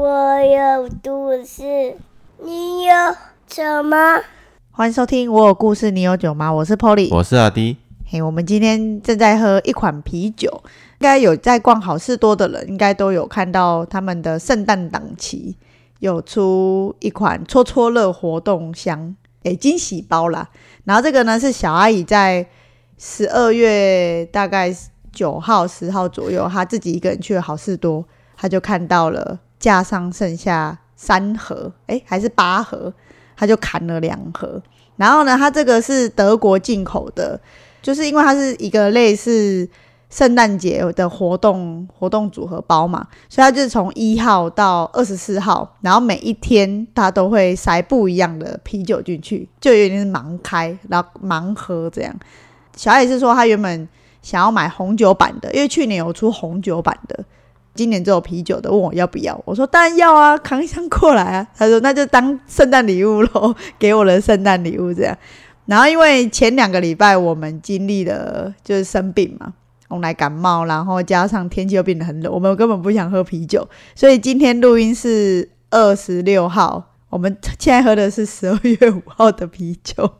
我有故事，你有什么？欢迎收听《我有故事，你有酒吗》？我是 Polly，我是阿迪。嘿，我们今天正在喝一款啤酒，应该有在逛好事多的人，应该都有看到他们的圣诞档期有出一款戳戳乐活动箱，诶，惊喜包啦。然后这个呢是小阿姨在十二月大概九号、十号左右，她自己一个人去了好事多，她就看到了架上剩下三盒，诶，还是八盒，他就砍了两盒。然后呢，它这个是德国进口的。就是因为它是一个类似圣诞节的活动活动组合包嘛，所以它就是从一号到二十四号，然后每一天它都会塞不一样的啤酒进去，就有点是盲开，然后盲喝这样。小艾是说他原本想要买红酒版的，因为去年有出红酒版的，今年只有啤酒的，问我要不要，我说当然要啊，扛一箱过来啊。他说那就当圣诞礼物喽，给我的圣诞礼物这样。然后，因为前两个礼拜我们经历了就是生病嘛，我们来感冒，然后加上天气又变得很冷，我们根本不想喝啤酒，所以今天录音是二十六号，我们现在喝的是十二月五号的啤酒，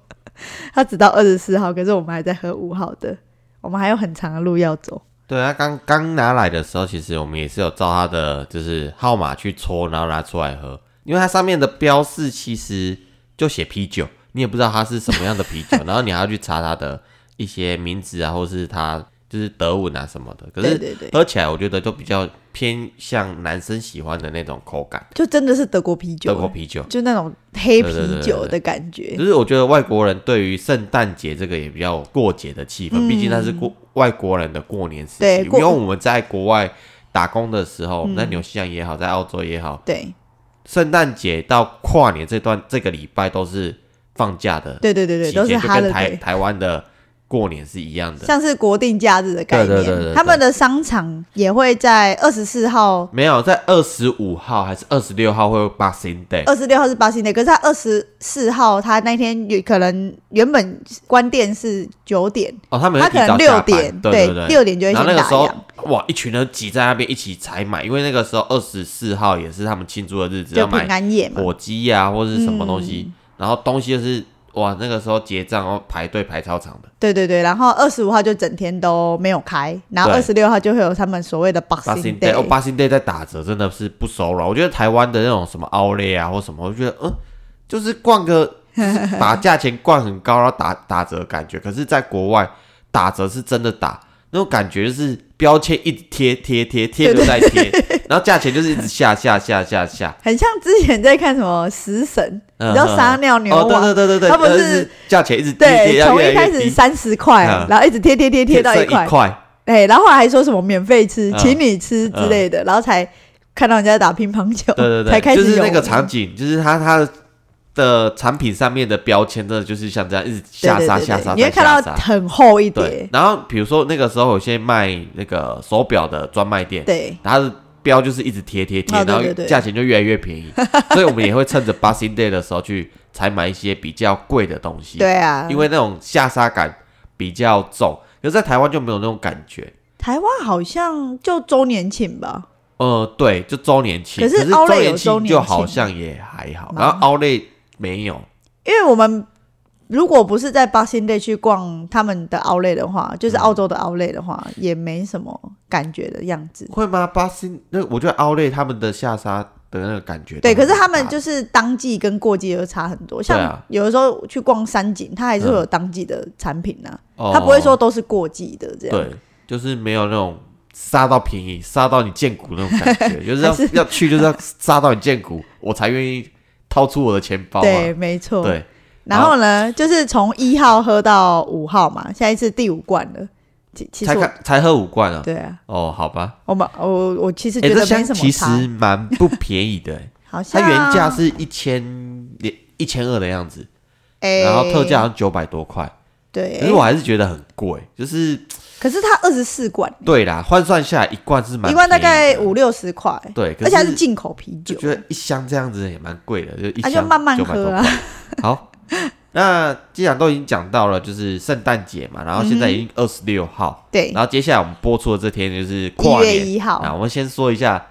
他只到二十四号，可是我们还在喝五号的，我们还有很长的路要走。对他，刚刚拿来的时候，其实我们也是有照他的就是号码去抽，然后拿出来喝，因为它上面的标示其实就写啤酒。你也不知道它是什么样的啤酒，然后你还要去查它的一些名字啊，或是它就是德文啊什么的。可是喝起来我觉得就比较偏向男生喜欢的那种口感，就真的是德国啤酒，德国啤酒，就那种黑啤酒的感觉。就是我觉得外国人对于圣诞节这个也比较过节的气氛，毕竟那是过外国人的过年时期。因为我们在国外打工的时候，在纽西兰也好，在澳洲也好，对，圣诞节到跨年这段这个礼拜都是。放假的，对对对对，都是他的台台湾的过年是一样的，像是国定假日的概念。对对对他们的商场也会在二十四号，没有在二十五号还是二十六号会有 Boxing Day。二十六号是 Boxing Day，可是他二十四号他那天有可能原本关店是九点哦，他们他可能六点，对对六点就会先打烊。哇，一群人挤在那边一起采买，因为那个时候二十四号也是他们庆祝的日子，要买火鸡呀或者是什么东西。然后东西就是哇，那个时候结账哦，排队排超长的。对对对，然后二十五号就整天都没有开，然后二十六号就会有他们所谓的 Boxing Day。哦，Boxing Day 在打折，真的是不手软。我觉得台湾的那种什么 Outlet 啊或什么，我觉得嗯，就是逛个把价钱灌很高，然后打打折感觉。可是，在国外打折是真的打。那种感觉就是标签一直贴贴贴贴就在贴，然后价钱就是一直下下下下下，很像之前在看什么食神，你知道撒尿牛王，对对对对对，他不是价钱一直对，从一开始三十块，然后一直贴贴贴贴到一块，哎，然后还说什么免费吃，请你吃之类的，然后才看到人家打乒乓球，对对对，才开始就是那个场景，就是他他的。的产品上面的标签，真的就是像这样一直下杀下杀，你会看到很厚一点。然后比如说那个时候有些卖那个手表的专卖店，对，它的标就是一直贴贴贴，然后价钱就越来越便宜。所以我们也会趁着 Boxing Day 的时候去采买一些比较贵的东西。对啊，因为那种下杀感比较重，可是在台湾就没有那种感觉。台湾好像就周年庆吧？呃，对，就周年庆。可是周年庆就好像也还好，然后奥莱。没有，因为我们如果不是在巴新队去逛他们的奥莱的话，就是澳洲的奥莱的话，也没什么感觉的样子。会吗？巴新那我觉得奥莱他们的下沙的那个感觉，对，可是他们就是当季跟过季又差很多。像有的时候去逛山景，它还是会有当季的产品呢，它不会说都是过季的这样。对，就是没有那种杀到便宜、杀到你见骨那种感觉，就是要要去就是要杀到你见骨，我才愿意。掏出我的钱包，对，没错，对。然后呢，就是从一号喝到五号嘛，现在是第五罐了。才才喝五罐啊？对啊。哦，好吧。我们我我其实觉得没什么其实蛮不便宜的。好像它原价是一千一千二的样子，然后特价九百多块。对。可是我还是觉得很贵，就是。可是它二十四罐，对啦，换算下来一罐是蛮一罐大概五六十块，对，而且还是进口啤酒，觉得一箱这样子也蛮贵的，就一箱就慢慢喝啊。好，那既然都已经讲到了，就是圣诞节嘛，然后现在已经二十六号，对，然后接下来我们播出的这天就是跨月一号，那我们先说一下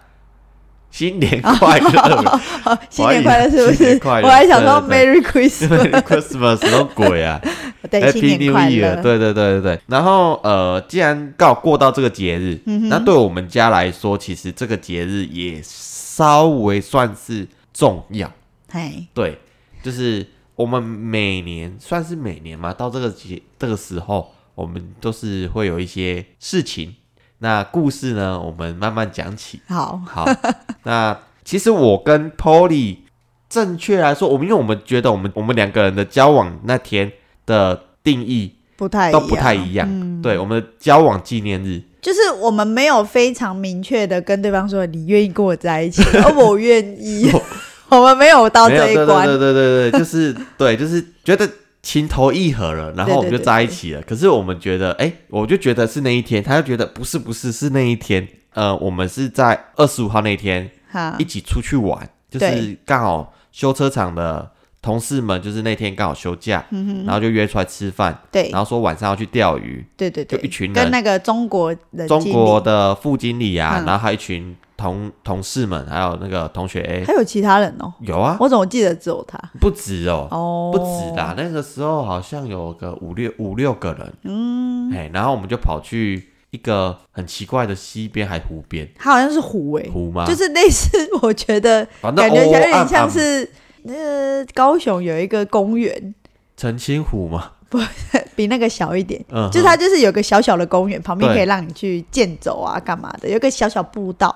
新年快乐 新年快乐是不是？我还想说 Merry Christmas，，Christmas 什么鬼啊？Happy 年 New 快 Year，乐。对对对对对。然后呃，既然刚好过到这个节日，嗯那对我们家来说，其实这个节日也稍微算是重要。嘿，对，就是我们每年算是每年嘛，到这个节这个时候，我们都是会有一些事情。那故事呢，我们慢慢讲起。好，好，那其实我跟 Polly，正确来说，我们因为我们觉得我们我们两个人的交往那天的定义不太都不太一样。嗯，对，我们的交往纪念日，就是我们没有非常明确的跟对方说你愿意跟我在一起，而我愿意，我们没有到这一关。对对对对对对，就是对，就是觉得情投意合了，然后我们就在一起了。可是我们觉得，哎、我就觉得是那一天，他就觉得不是不是是那一天。呃，我们是在二十五号那天一，起出去玩，就是对。刚好修车厂的同事们，就是那天刚好休假，嗯然后就约出来吃饭，对。然后说晚上要去钓鱼。对对对，就一群人。跟那个中国人中国的副经理啊，嗯然后还有一群同同事们，还有那个同学 A，还有其他人哦，有啊，我怎么记得只有他？不止哦，哦，不止啦，，那个时候好像有个五六五六个人，嗯，哎，然后我们就跑去一个很奇怪的溪边还湖边。他好像是湖诶，湖吗？就是类似，我觉得反正感觉有点像是那个高雄有一个公园，澄清湖嘛，比那个小一点。嗯，就是它就是有个小小的公园，旁边可以让你去健走啊，干嘛的？有个小小步道，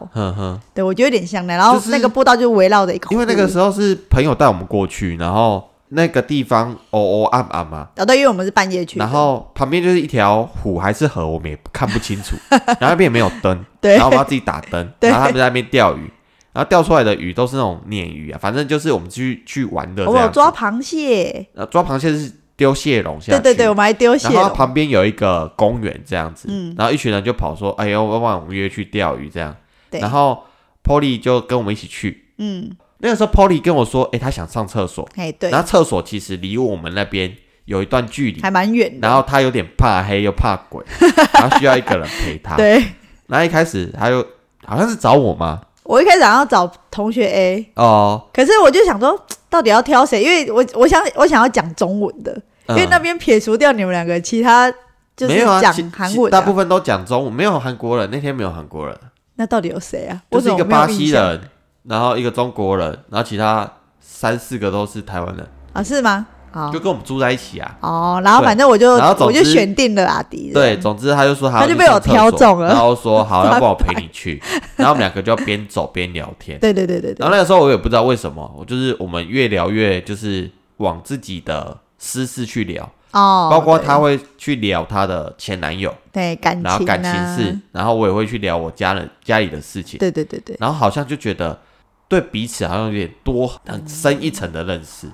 对我觉得有点像的。然后那个步道就围绕着一个湖，因为那个时候是朋友带我们过去，然后那个地方哦哦暗暗嘛，哦对，因为我们是半夜去，然后旁边就是一条湖还是河，我们也看不清楚，然后那边也没有灯，对。然后我们要自己打灯，对。然后他们在那边钓鱼，然后钓出来的鱼都是那种鲶鱼啊，反正就是我们去去玩的这我有。抓螃蟹，呃，抓螃蟹是丢蟹笼下去，对对对，我们还丢蟹然后，旁边有一个公园这样子，嗯。然后一群人就跑说，哎呦，要不然我们约去钓鱼这样。对。然后 Polly 就跟我们一起去。嗯，那个时候 Polly 跟我说，哎，他想上厕所，哎对。然，后厕所其实离我们那边有一段距离，还蛮远的，然后他有点怕黑又怕鬼，然后需要一个人陪他。对。然后一开始他又好像是找我吗？我一开始想要找同学 A，哦，可是我就想说，到底要挑谁？因为我我想我想要讲中文的，因为嗯那边撇除掉你们两个，其他就是讲韩文大部分都讲中文，没有韩国人。那天没有韩国人，那到底有谁啊？就是一个巴西人，然后一个中国人，然后其他三四个都是台湾人，啊？是吗？好就跟我们住在一起啊。哦，然后对反正我就然后总我就选定了阿迪，对，总之他就说他他就被我挑中了然后说好，要不然我陪你去。然后我们两个就边走边聊天。对对对对对然后那个时候我也不知道为什么，我就是我们越聊越就是往自己的私事去聊，哦，包括对他会去聊他的前男友，对感情、啊，然后感情事，然后我也会去聊我家人家里的事情，对对对对，然后好像就觉得对彼此好像有点多很深一层的认识。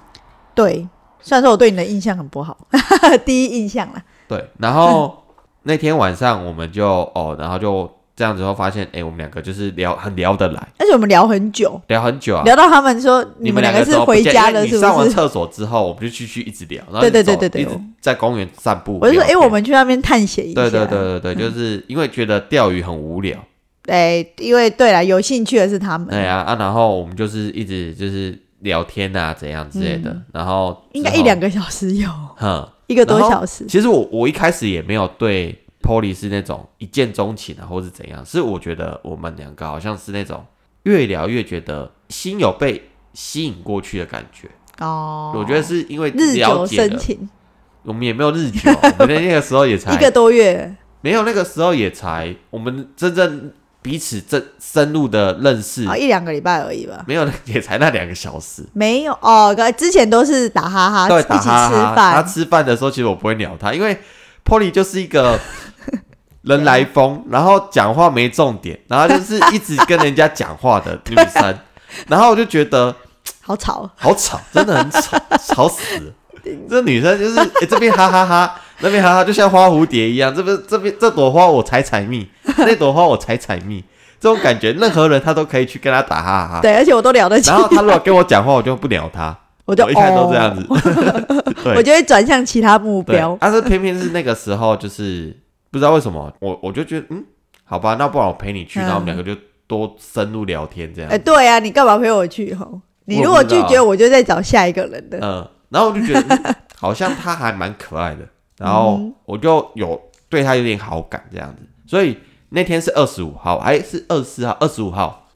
对。虽然说我对你的印象很不好，第一印象啦，对，然后那天晚上我们就哦，然后就这样子后发现，哎，我们两个就是聊很聊得来，而且我们聊很久，聊很久啊。聊到他们说你们两个都不个是回见因为家了，是你上完不是？厕所之后，我们就继续一直聊，然后对对对对对一直在公园散步。我就说，哎、我们去那边探险一下。对对对对对，就是因为觉得钓鱼很无聊，哎，因为对了，有兴趣的是他们，对啊啊，然后我们就是一直就是聊天啊，怎样之类的，然后嗯应该一两个小时有，哼，一个多小时。其实我我一开始也没有对 Polly 是那种一见钟情啊，或是怎样，是我觉得我们两个好像是那种越聊越觉得心有被吸引过去的感觉。哦，我觉得是因为日久生情，我们也没有日久，我们那个时候也才 一个多月。没有那个时候也才我们真正彼此这深入的认识，啊，一两个礼拜而已吧。没有 也才那两个小时。没有哦，之前都是打哈哈，对，一起吃打哈哈。他，吃饭的时候，其实我不会鸟他，因为 Polly 就是一个 人来疯，然后讲话没重点，然后就是一直跟人家讲话的 女生，然后我就觉得好吵。好吵，真的很吵，吵死了。这女生就是、诶这边哈哈哈，那边哈哈，就像花蝴蝶一样。这边这边这朵花我采采蜜，那朵花我采采蜜，这种感觉，任何人他都可以去跟他打哈哈。对，而且我都聊得起然，后他如果跟我讲话，我就不鸟他，我就我一看都这样子。哦 对，我就会转向其他目标，。但是偏偏是那个时候，就是不知道为什么，我我就觉得，嗯，好吧，那不然我陪你去，嗯然后我们两个就多深入聊天这样哎、。对啊，你干嘛陪我去吼？你如果拒绝，我就再找下一个人的。嗯，然后我就觉得、嗯好像他还蛮可爱的，然后嗯我就有对他有点好感这样子，所以那天是二十五号，还是二十四号、二十五号，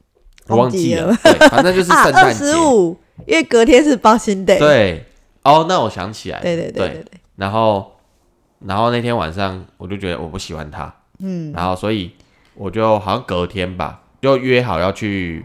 我忘记了，忘对，反正就是 圣诞节。十五，因为隔天是包新 day。对，哦，那我想起来了，对对对对。对，然后，然后那天晚上我就觉得我不喜欢他，嗯，然后所以我就好像隔天吧，就约好要去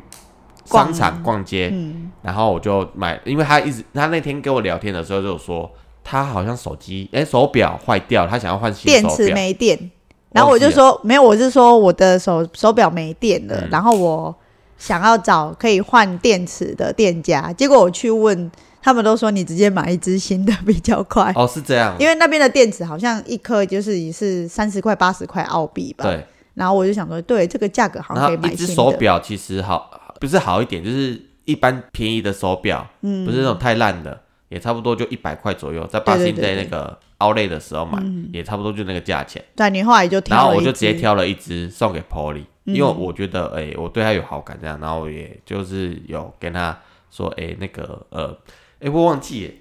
商场逛街，嗯，然后我就买，因为他一直他那天跟我聊天的时候就说他好像手机哎手表坏掉，他想要换新电池手表，没电，然后我就说没有，我是说我的手手表没电了，嗯。然后我想要找可以换电池的店家，结果我去问，他们都说你直接买一只新的比较快，哦是这样，因为那边的电池好像一颗就是也是三十块八十块澳币吧，对，然后我就想说，对这个价格好然像可以买一只手表其实好不是好一点，就是一般便宜的手表，嗯。不是那种太烂的，也差不多就一百块左右，在八星对对对。day 那个 Outlet 的时候买，也差不多就那个价钱。对，你后来就挑然后了我就直接挑了一只送给 Polly，嗯。因为我觉得哎、我对他有好感这样，然后我也就是有跟他说哎、那个呃哎、我忘记耶，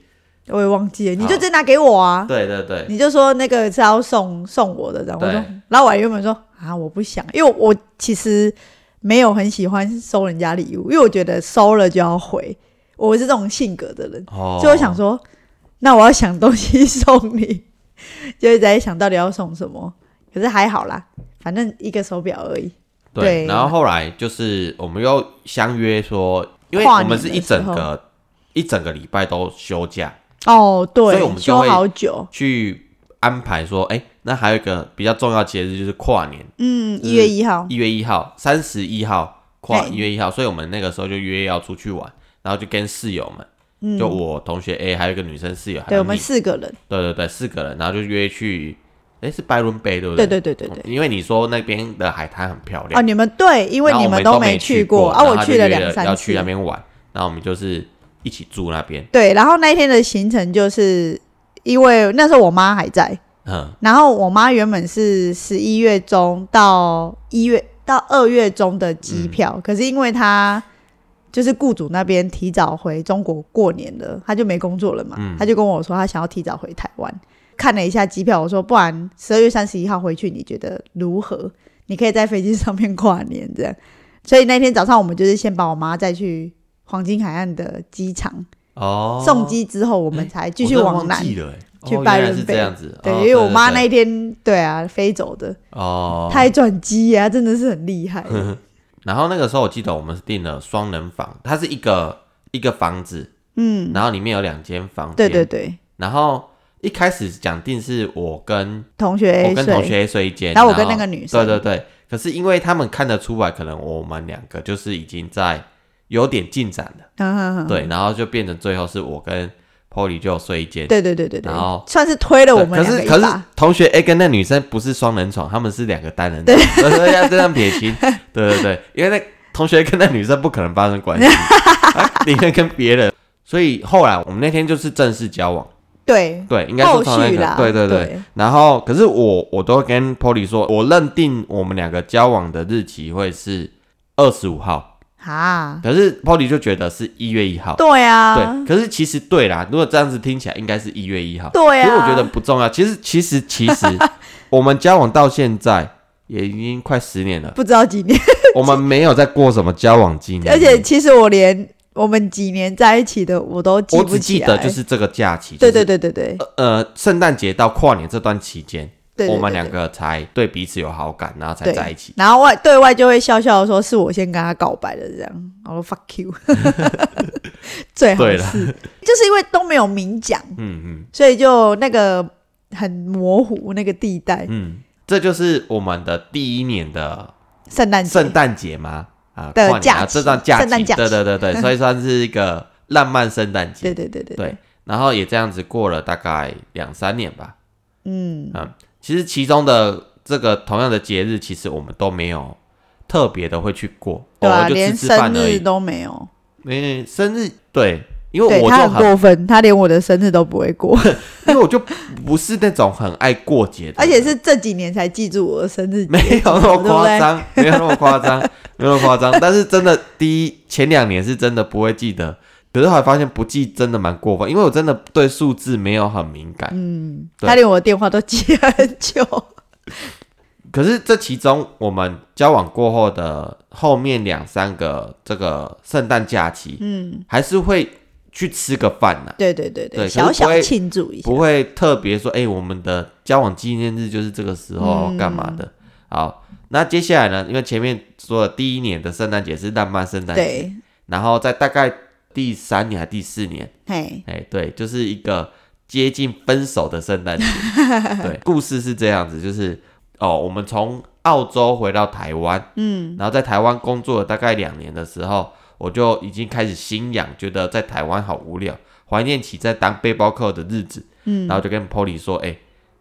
我也忘记了，你就直接拿给我啊，对对对，你就说那个是要送送我的，然后我对。说，然后我还原本说啊，我不想，因为我其实没有很喜欢收人家礼物，因为我觉得收了就要回，我是这种性格的人，哦，所以我想说，那我要想东西 送你，就一直在想到底要送什么，可是还好啦，反正一个手表而已，对，对然后后来就是我们又相约说，因为我们是一整个一整个礼拜都休假，哦，对所以我们，休好久，去安排说，哎、那还有一个比较重要节日就是跨年，嗯，一月一号，一月一号、三十一号跨一月一号，所以我们那个时候就约要出去玩，然后就跟室友们，嗯，就我同学 A 还有一个女生室友，还对我们四个人，对对对，四个人，然后就约去，哎，是拜伦杯对不对？对对对对对。因为你说那边的海滩很漂哦，亮，你们对，因为你们都没去过啊，我去了约两三次要去。那边玩，然后我们就是一起住那边，对，然后那一天的行程就是因为那时候我妈还在，嗯，然后我妈原本是十一月中到一月到二月中的机票，嗯可是因为她就是雇主那边提早回中国过年了，他就没工作了嘛，嗯她就跟我说他想要提早回台湾。看了一下机票，我说不然十二月三十一号回去，你觉得如何？你可以在飞机上面跨年这样。所以那天早上我们就是先把我妈再去黄金海岸的机场、哦，送机之后，我们才继续往南去拜伦贝这样子，对，哦因为我妈那一天对啊飞走的，哦，她还转机呀，真的是很厉害。然后那个时候我记得我们是订了双人房，它是一个一个房子，嗯，然后里面有两间房间，对对对，然后一开始讲定是我跟同学我跟同学睡一间，然后我跟那个女生。对对对。可是因为他们看得出来，可能我们两个就是已经在有点进展了，对，然后就变成最后是我跟 Polly 就睡一间，对对对对对。然后，算是推了我们两个可是可是。同学 A 跟那女生不是双人床，他们是两个单人床，所以要这样撇清，对对对，因为那同学跟那女生不可能发生关系，啊宁愿跟别人，所以后来我们那天就是正式交往。对，对，应该说后从那个对对。对。然后，可是我我都跟 Polly 说，我认定我们两个交往的日期会是二十五号，啊，可是 Polly 就觉得是一月一号。对啊，对，可是其实对啦，如果这样子听起来，应该是一月一号。对啊，其实我觉得不重要。其实其实其实，我们交往到现在也已经快十年了，不知道几年，我们没有在过什么交往纪念，而且其实我连我们几年在一起的我都记我只不起来。记得就是这个假期，对对就是对对对呃，圣诞节到跨年这段期间。对，对我们对两个才对彼此有好感，然后才在一起。然后外对外就会笑笑的说是我先跟他告白的这样，我说 fuck you，最好是 就是因为都没有明讲，嗯嗯所以就那个很模糊那个地带。嗯，这就是我们的第一年的圣诞节圣诞节吗？啊，的假期这段假期，圣诞假期对对对对，所以算是一个浪漫圣诞节。对对对对对，然后也这样子过了大概两三年吧。嗯，嗯，其实其中的这个同样的节日，其实我们都没有特别的会去过，对尔就连吃吃饭生日而已。都没有。因为生日对，因因为我就很，过分，他连我的生日都不会过，因为我就不是那种很爱过节的，而且是这几年才记住我的生日节，没有那么夸张，没有那么夸张，没有那么夸张。但是真的，第一前两年是真的不会记得，可是后来发现不记真的蛮过分，因为我真的对数字没有很敏感。嗯，他连我的电话都记很久。可是这其中，我们交往过后的后面两三个这个圣诞假期，嗯，还是会去吃个饭呐、对对对对小小庆祝一下不。会特别说，哎、我们的交往纪念日就是这个时候嗯干嘛的。好，那接下来呢？因为前面说的第一年的圣诞节是浪漫圣诞节，对，然后在大概第三年还第四年，嘿，哎，对，就是一个接近分手的圣诞节。对，故事是这样子，就是哦，我们从澳洲回到台湾，嗯，然后在台湾工作了大概两年的时候，我就已经开始心痒，觉得在台湾好无聊，怀念起在当背包客的日子。嗯然后就跟 Polly 说，哎、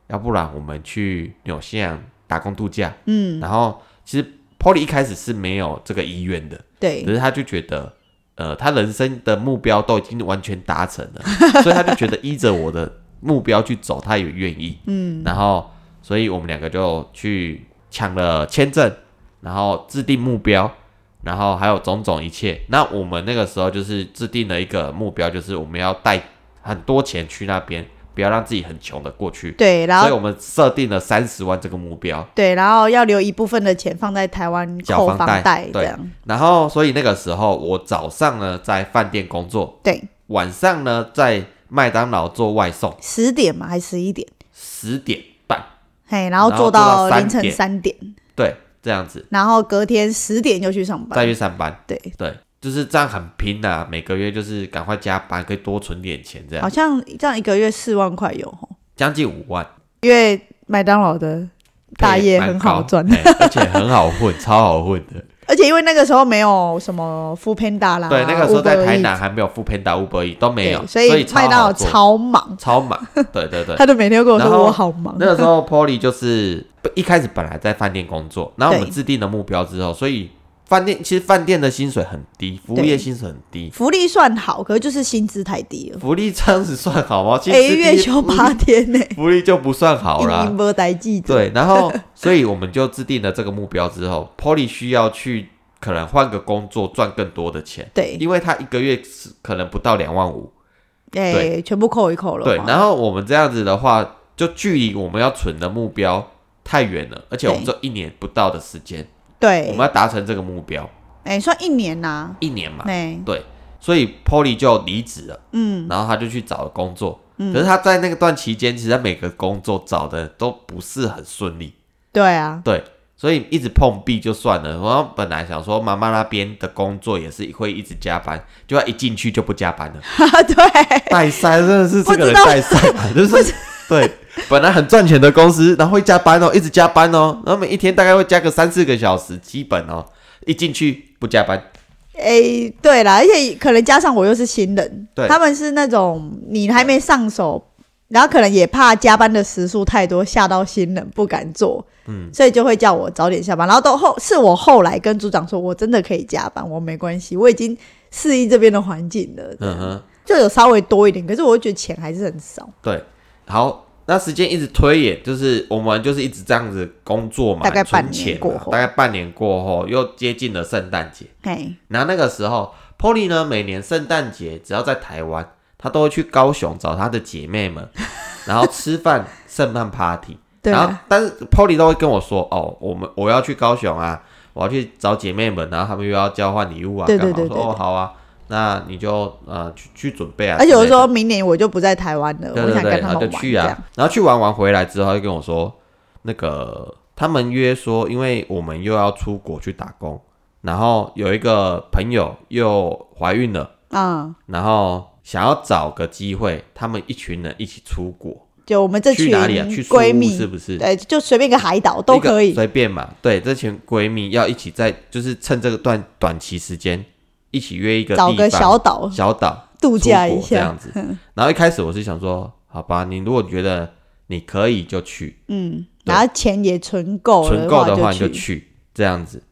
要不然我们去纽西兰打工度假。嗯，然后其实 Polly 一开始是没有这个意愿的，对可，是他就觉得，呃，他人生的目标都已经完全达成了，所以他就觉得依着我的目标去走，他也愿意。嗯，然后，所以我们两个就去抢了签证，然后制定目标，然后还有种种一切。那我们那个时候就是制定了一个目标，就是我们要带很多钱去那边，不要让自己很穷的过去。对，然后所以我们设定了三十万这个目标。对，然后要留一部分的钱放在台湾扣房贷对，然后，所以那个时候我早上呢在饭店工作，对，晚上呢在麦当劳做外送，十点嘛，还十一点，十点半，嘿，然后做到凌晨点。三点，对，这样子。然后隔天十点就去上班。再，去上班，对，对，就是这样很拼呐、每个月就是赶快加班，可以多存点钱，这样。好像这样一个月四万块有吼，将近五万，因为麦当劳的大业很好赚，嘿而且很好混，超好混的。而且因为那个时候没有什么 o Panda 啦，对，那个时候在台南还没有富偏达 Uber E 都没有，所以超麦当劳超忙，超忙，对对对。他就每天跟我说我好忙，那个时候 Polly 就是一开始本来在饭店工作，然后我们制定了目标之后，所以饭店其实饭店的薪水很低，服务业薪水很低，福利算好，可是就是薪资太低了，福利这样子算好吗？其哎，实一月休八天呢，福利就不算好啦。一没代记者，对，然后所以我们就制定了这个目标之后，Polly 需要去可能换个工作赚更多的钱，对，因为他一个月是可能不到两万五。哎，对。全部扣一扣了嘛，对，然后我们这样子的话，就距离我们要存的目标太远了，而且我们只有一年不到的时间，我对们，要达成这个目标，哎，算一年呐，一年嘛。哎，对，所以 Polly 就离职了，嗯，然后他就去找了工作。可是他在那个段期间，其实他每个工作找的都不是很顺利。对啊，对，所以一直碰壁就算了。然后本来想说妈妈那边的工作也是会一直加班，就要一进去就不加班了。对，带塞真的是这个人带塞，就是 对，本来很赚钱的公司，然后会加班哦，一直加班哦，然后每一天大概会加个三四个小时，基本哦，一进去不加班，哎，对啦，而且可能加上我又是新人，对。他们是那种你还没上手，然后可能也怕加班的时数太多吓到新人不敢做，嗯，所以就会叫我早点下班。然后到后是我后来跟组长说，我真的可以加班，我没关系，我已经适应这边的环境了，嗯哼，就有稍微多一点，可是我会觉得钱还是很少，对，好。那时间一直推演，就是我们就是一直这样子工作嘛，大概半存钱嘛年过后大概半年过后，又接近了圣诞节。嘿，然后那个时候，Polly 呢，每年圣诞节只要在台湾，她都会去高雄找她的姐妹们，然后吃饭圣诞 party。对然后啊，但是 Polly 都会跟我说，哦，我们我要去高雄啊，我要去找姐妹们，然后他们又要交换礼物啊，对干嘛？我说对对对哦，好啊，那你就呃去去准备啊。而且我说明年我就不在台湾了，我想跟他们玩就去啊，然后去玩完回来之后，他就跟我说，那个他们约说，因为我们又要出国去打工，然后有一个朋友又怀孕了，嗯，然后想要找个机会，他们一群人一起出国，就我们这群去哪里啊？去闺蜜，是不是？对，就随便一个海岛都可以，随便嘛。对，这群闺蜜要一起在，就是趁这个段短期时间，一起约一个找个小岛小岛度假一下这样，子。然后一开始我是想说，好吧，你如果觉得你可以就去，嗯，然后钱也存够，存够的话话你就去这样子。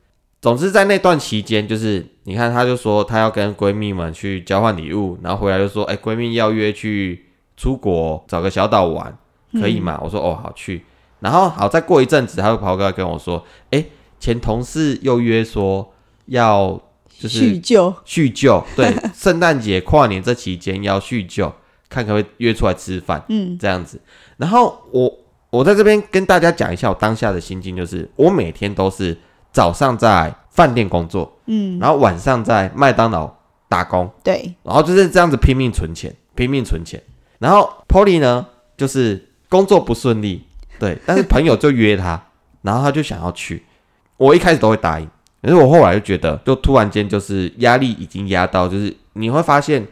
总之在那段期间，就是你看，她就说她要跟闺蜜们去交换礼物，然后回来就说，哎、闺蜜要约去出国找个小岛玩，可以吗？我说哦，好去。然后好，再过一阵子，她又跑过来跟我说，哎、前同事又约说要就是叙旧，叙旧，对，圣诞节、跨年这期间要叙旧，看可不可以约出来吃饭，嗯，这样子。然后我我在这边跟大家讲一下我当下的心境，就是我每天都是早上在饭店工作，嗯，然后晚上在麦当劳打工，对，然后就是这样子拼命存钱，拼命存钱。然后 Polly 呢，就是工作不顺利，对，但是朋友就约他，然后他就想要去。我一开始都会答应，可是我后来就觉得，就突然间就是压力已经压到，就是你会发现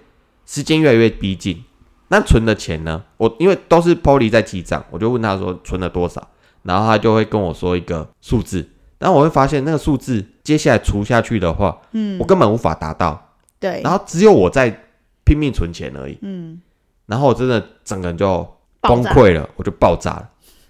时间越来越逼近。那存的钱呢？我因为都是 Polly 在记账，我就问他说存了多少，然后他就会跟我说一个数字，然后我会发现那个数字接下来除下去的话，嗯我根本无法达到。对，然后只有我在拼命存钱而已。嗯，然后我真的整个人就崩溃了，我就爆炸了。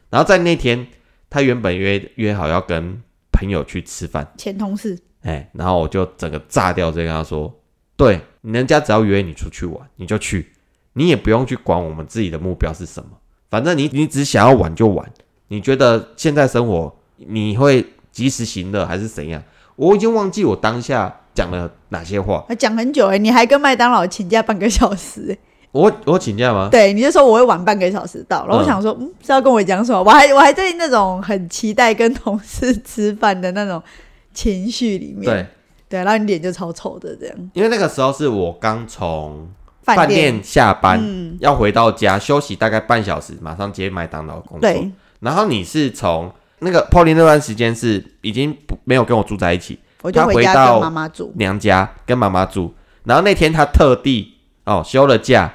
然后在那天，他原本约约好要跟朋友去吃饭，前同事，哎，然后我就整个炸掉，直接跟他说：“对，人家只要约你出去玩，你就去，你也不用去管我们自己的目标是什么，反正你你只想要玩就玩。你觉得现在生活你会及时行乐还是怎样？我已经忘记我当下讲了哪些话。还讲很久哎，你还跟麦当劳请假半个小时哎，我我请假吗？对，你就说我会晚半个小时到，然后我嗯想说，嗯，是要跟我讲什么？我还我还在那种很期待跟同事吃饭的那种情绪里面，对，对，然后你脸就超丑的这样，因为那个时候是我刚从饭饭店下班，嗯，要回到家休息大概半小时，马上接麦当劳工作。对，然后你是从那个 Polly 那段时间是已经不没有跟我住在一起，我就回家他回到跟妈妈住，娘家跟妈妈住。然后那天他特地哦休了假，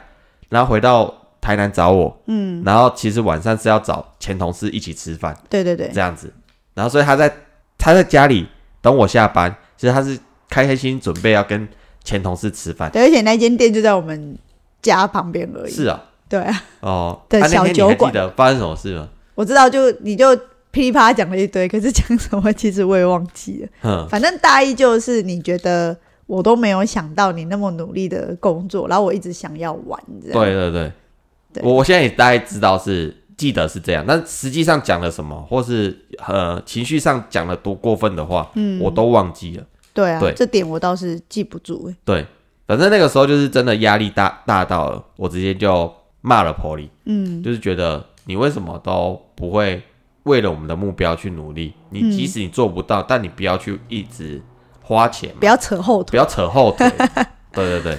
然后回到台南找我，嗯，然后其实晚上是要找前同事一起吃饭对对对这，样子。然后所以他在他在家里等我下班，其实他是开开心心准备要跟前同事吃饭。对，而且那间店就在我们家旁边而已，是啊，对啊，哦，对小酒馆还记得发生什么事吗？我知道就你就噼里啪啦讲了一堆，可是讲什么其实我也忘记了。嗯，反正大意就是你觉得我都没有想到你那么努力的工作，然后我一直想要玩，这样。对对对，对。我我现在也大概知道是记得是这样，但实际上讲了什么，或是呃情绪上讲了多过分的话，嗯。我都忘记了。对啊，对。这点我倒是记不住。欸。对，反正那个时候就是真的压力大大到了，我直接就骂了 Polly，嗯，就是觉得你为什么都不会为了我们的目标去努力？你嗯。即使你做不到，但你不要去一直花钱嘛。不要扯后腿，不要扯后腿。对对对，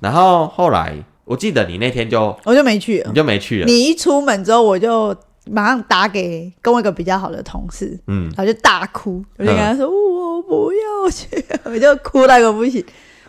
然后后来我记得你那天就我就没去了。你。就没去了，你一出门之后，我就马上打给跟我一个比较好的同事，嗯，然后就大哭，我就跟他说、我不要去，我就哭那个不行。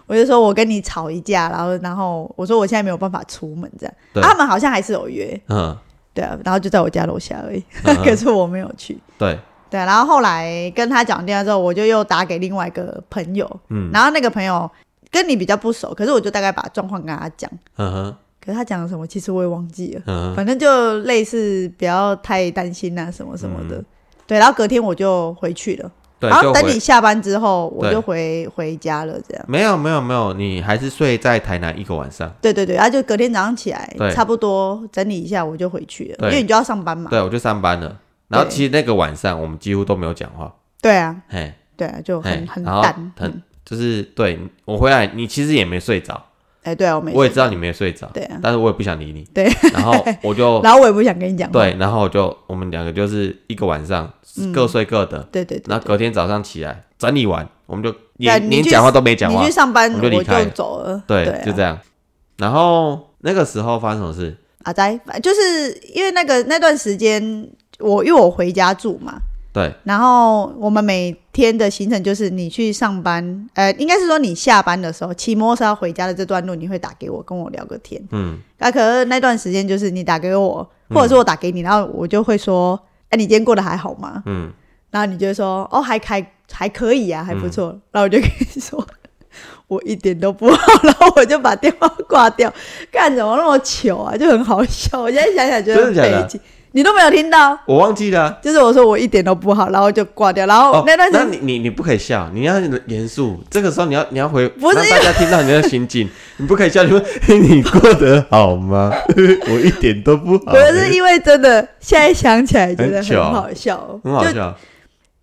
我就说我跟你吵一架，然后然后我说我现在没有办法出门这样，对。啊他们好像还是有约，嗯。对啊，然后就在我家楼下而已，嗯。可是我没有去。对，对，然后后来跟他讲电话之后，我就又打给另外一个朋友，嗯。然后那个朋友跟你比较不熟，可是我就大概把状况跟他讲，嗯哼。可是他讲了什么，其实我也忘记了，嗯哼，反正就类似不要太担心啊什么什么的。嗯。对，然后隔天我就回去了，对，然后等你下班之后，我就回回家了，这样。没有没有没有，你还是睡在台南一个晚上。对对对，然后就隔天早上起来对，差不多整理一下我就回去了，因为你就要上班嘛。对，我就上班了。然后其实那个晚上我们几乎都没有讲话，对啊，嘿，对啊，就很很淡。很嗯。就是对我回来，你其实也没睡着，哎，对啊，我没我也知道你没睡着，对啊。但是我也不想理你，对，然后 我就然后我也不想跟你讲话。对，然后我就我们两个就是一个晚上嗯。各睡各的，对对对然后隔天早上起来整理完，我们就对连连讲话都没讲话你去，上班，我就离开。了走了。对，啊。就这样。然后那个时候发生什么事？阿仔，就是因为那个那段时间，我因为我回家住嘛，对，然后我们每天的行程就是你去上班，呃，应该是说你下班的时候骑摩托车要回家的这段路，你会打给我，跟我聊个天。嗯，啊，可是那段时间就是你打给我，或者是我打给你，然后我就会说，哎、你今天过得还好吗？嗯，然后你就会说，哦，还还还可以啊，还不错。然后我就跟你说，我一点都不好，然后我就把电话挂掉。干什么那么糗啊？就很好笑。我现在想想觉得很真的假的北京。你都没有听到。我忘记了啊。就是我说我一点都不好，然后就挂掉，然后哦，那段时间、你你你不可以笑，你要严肃。这个时候你要你要回，不是让大家听到你的心境，你不可以笑。你说你过得好吗？我一点都不好。不是因为真的，现在想起来觉得很好笑，很好笑。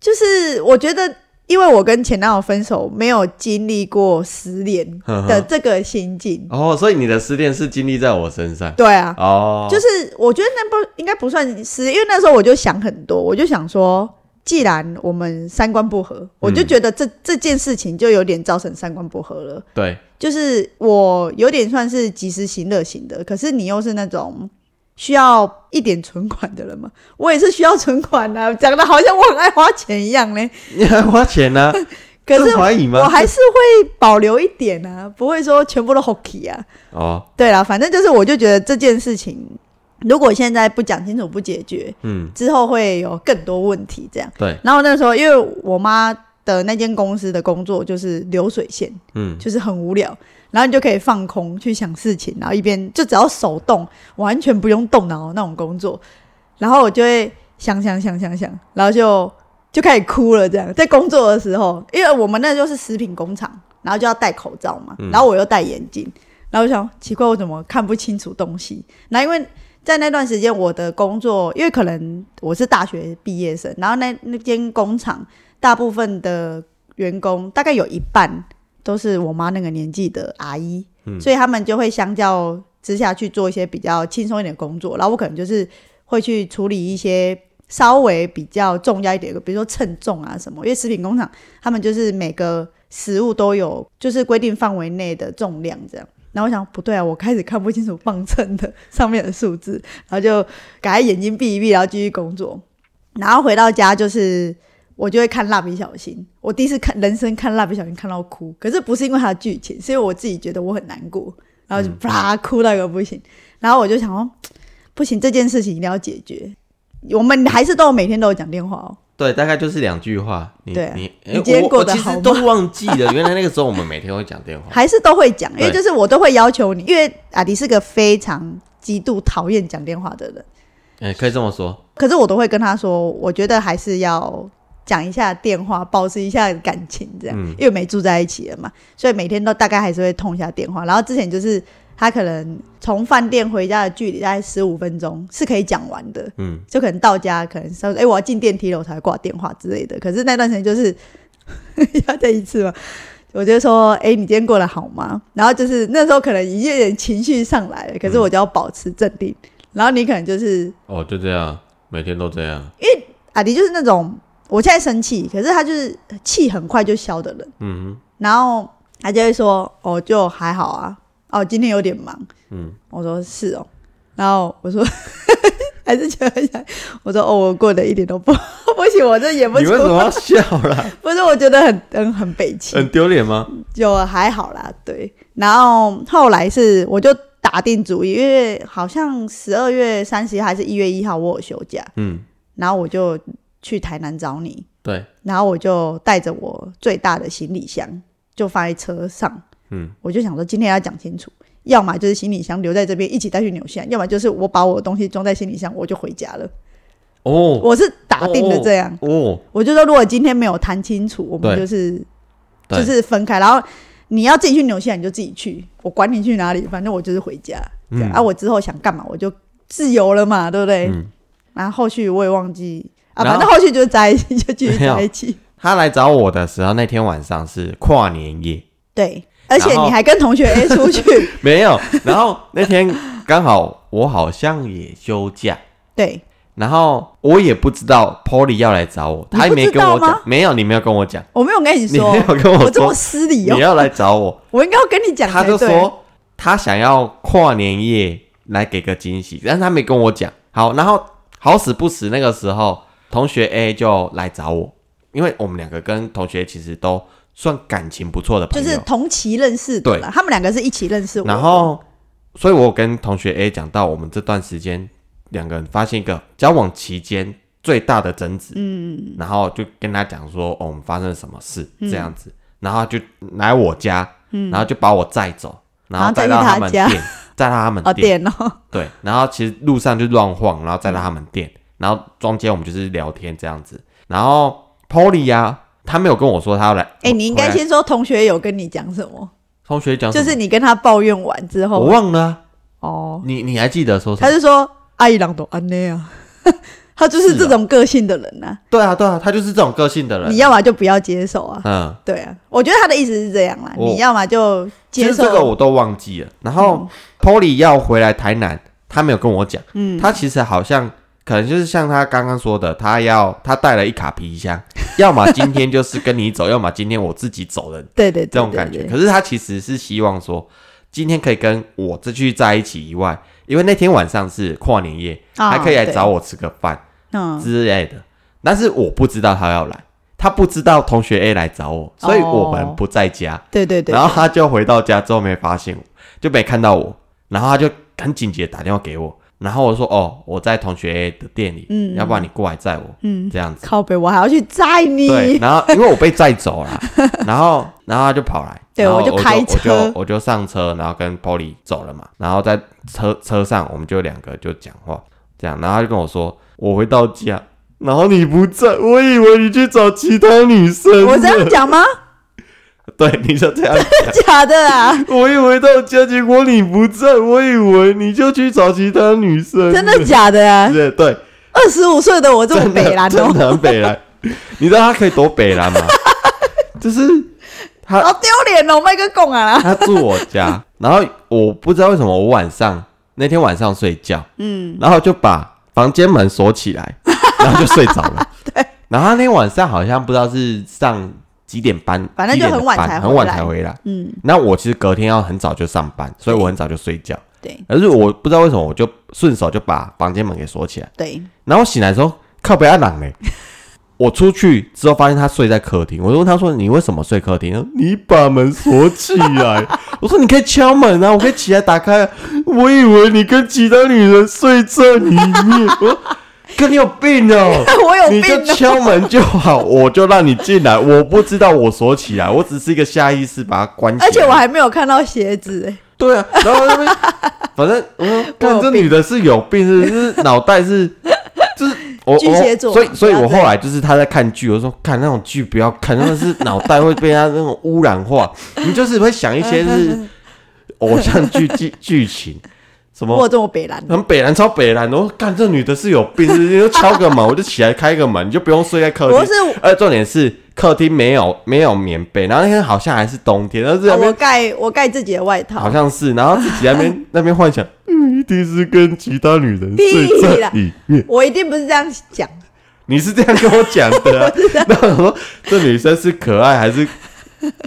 就是我觉得，因为我跟前男友分手，没有经历过失恋的这个心境。哦，所以你的失恋是经历在我身上。对啊，哦，就是我觉得那不应该不算失，因为那时候我就想很多，我就想说，既然我们三观不合，我就觉得这这件事情就有点造成三观不合了。对，就是我有点算是及时行乐型的，可是你又是那种需要一点存款的人嘛，我也是需要存款的、啊，讲的好像我很爱花钱一样呢。你 还花钱呢、可是这怀疑吗？我还是会保留一点啊，不会说全部都 hockey 啊。哦，对啦，反正就是我就觉得这件事情，如果现在不讲清楚、不解决，嗯，之后会有更多问题。这样，对，然后那时候因为我妈的那间公司的工作就是流水线，嗯，就是很无聊，然后你就可以放空去想事情，然后一边就只要手动，完全不用动脑的那种工作，然后我就会想想想想想，然后就就开始哭了。这样在工作的时候，因为我们那就是食品工厂，然后就要戴口罩嘛，嗯然后我又戴眼镜，然后我想奇怪我怎么看不清楚东西？那因为在那段时间我的工作，因为可能我是大学毕业生，然后那那间工厂大部分的员工大概有一半都是我妈那个年纪的阿姨，嗯所以他们就会相较之下去做一些比较轻松一点的工作，然后我可能就是会去处理一些稍微比较重要一点的，比如说称重啊什么，因为食品工厂他们就是每个食物都有就是规定范围内的重量这样。然后我想不对啊，我开始看不清楚磅秤的上面的数字，然后就赶快眼睛闭一闭，然后继续工作。然后回到家就是我就会看蜡笔小新，我第一次看人生看蜡笔小新看到哭，可是不是因为它的剧情，是因为我自己觉得我很难过，然后就啪哭到一个不行。然后我就想说，不行，这件事情一定要解决。我们还是都有每天都有讲电话哦，对，大概就是两句话。你对啊你你今天过得好吗实都忘记了，原来那个时候我们每天会讲电话。还是都会讲，因为就是我都会要求你，因为阿迪是个非常极度讨厌讲电话的人，嗯，可以这么说。可是我都会跟他说，我觉得还是要讲一下电话，保持一下感情，这样，嗯因为没住在一起了嘛，所以每天都大概还是会通一下电话。然后之前就是他可能从饭店回家的距离大概十五分钟是可以讲完的，嗯，就可能到家可能稍微哎、我要进电梯了我才会挂电话之类的。可是那段时间就是 要再一次嘛，我就说哎、你今天过得好吗？然后就是那时候可能已经有点情绪上来了，可是我就要保持镇定。然后你可能就是哦，就这样，每天都这样。因为阿迪就是那种我现在生气，可是他就是气很快就消的人，嗯然后他就会说哦就还好啊，哦今天有点忙，嗯，我说是哦，然后我说 还是觉得想，我说哦，我过得一点都不不行，我这演不出你为什么要笑啦？不是，我觉得很很很北气，很丢脸吗？就还好啦，对。然后后来是我就打定主意，因为好像十二月三十还是一月一号我有休假，嗯，然后我就去台南找你，对，然后我就带着我最大的行李箱就放在车上，嗯，我就想说今天要讲清楚，要么就是行李箱留在这边一起带去纽西兰，要么就是我把我的东西装在行李箱我就回家了。哦，我是打定了这样，哦，我就说如果今天没有谈清楚，我们就是就是分开，然后你要自己去纽西兰你就自己去，我管你去哪里，反正我就是回家。嗯。啊，我之后想干嘛我就自由了嘛，对不对？嗯，然后后续我也忘记啊，反正后续就是在一起，就继续在一起。他来找我的时候，那天晚上是跨年夜，对，而且你还跟同学 A 出去，没有。然后那天刚好我好像也休假，对，然后我也不知道 Polly 要来找我，他也没跟我讲，没有，你没有跟我讲，我没有跟你你说没，有跟我我这么失礼哦，你要来找我，我应该要跟你讲他。就说他想要跨年夜来给个惊喜，但是他没跟我讲。好，然后好死不死那个时候，同学 A 就来找我，因为我们两个跟同学其实都算感情不错的朋友，就是同期认识的啦，他们两个是一起认识我。然后，所以我跟同学 A 讲到，我们这段时间两个人发现一个交往期间最大的争执，嗯，然后就跟他讲说，哦，我们发生了什么事嗯这样子，然后就来我家，然后就把我载走，然后载到他们店，载到他们哦，店，哦，对，然后其实路上就乱晃，然后载到他们店，然后中间我们就是聊天这样子，然后 Polly 呀、他没有跟我说他要来，哎，你应该先说同学有跟你讲什么，同学讲就是你跟他抱怨完之后。我，忘了啊、哦，你你还记得说什么？他是说阿姨朗都安内啊，他就是这种个性的人呐，对啊对啊，他就是这种个性的人。你，要么就不要接受啊，嗯。对啊，我觉得他的意思是这样啦，你要么就接受。这个我都忘记了。然后、Polly 要回来台南，他没有跟我讲，嗯，他其实好像可能就是像他刚刚说的，他要他带了一卡皮箱，要么今天就是跟你走，要么今天我自己走人对对对这种感觉。可是他其实是希望说，今天可以跟我这去在一起以外，因为那天晚上是跨年夜，啊还可以来找我吃个饭嗯，之类的。但是我不知道他要来，他不知道同学 A 来找我，所以我们不在家。对对对，然后他就回到家之后没发现我，就没看到我，然后他就很紧急的打电话给我，然后我说哦我在同学 A 的店里，嗯。要不然你过来载我，嗯，这样子。靠北，我还要去载你，对，然后因为我被载走了，然后然后他就跑来，对我我就开我车就我就上车，然后跟 Polly 走了嘛，然后在车车上我们就两个就讲话，这样，然后他就跟我说我回到家，然后你不在，我以为你去找其他女生了，我这样讲吗？对，你就这样讲。假的啊，我以为到家，结果你不在，我以为你就去找其他女生。真的假的啊？对对，二十五岁的我这么北蓝哦，真的很北蓝。你知道他可以多北蓝吗？就是他好丢脸哦，麦克贡啊，他住我家，然后我不知道为什么我晚上那天晚上睡觉，嗯，然后就把房间门锁起来，然后就睡着了。对，然后他那天晚上好像不知道是上几点班，反正就很晚才很晚才回来。嗯，那我其实隔天要很早就上班，所以我很早就睡觉。对可是我不知道为什么，我就顺手就把房间门给锁起来。对，然后醒来的时候，靠北阿朗嘞，我出去之后发现他睡在客厅，我就问他说：“你为什么睡客厅？”你把门锁起来。我说：“你可以敲门啊，我可以起来打开啊。”我以为你跟其他女人睡在里面。我说：“哥，你有病哦、我有你就敲门就好，我就让你进来。我不知道我锁起来，我只是一个下意识把它关起来。而且我还没有看到鞋子，哎，对啊，然后那边 反正我说，看这女的是有病，是是脑袋是就是我巨蟹座我所以所以我后来就是他在看剧，我说看那种剧不要看，真的是脑袋会被他那种污染化，你就是会想一些是 偶像剧剧剧情，什么？这么北蓝，很北蓝超北蓝，然后干这女的是有病，你就敲个门，我就起来开个门，你就不用睡在客厅。不是。而重点是客厅没有没有棉被，然后那天好像还是冬天，然后在那哦我盖我盖自己的外套。好，像是，然后自己在那边 那边幻想，嗯，一定是跟其他女人睡在里面。我一定不是这样讲，你是这样跟我讲的、啊，那我说这女生是可爱还是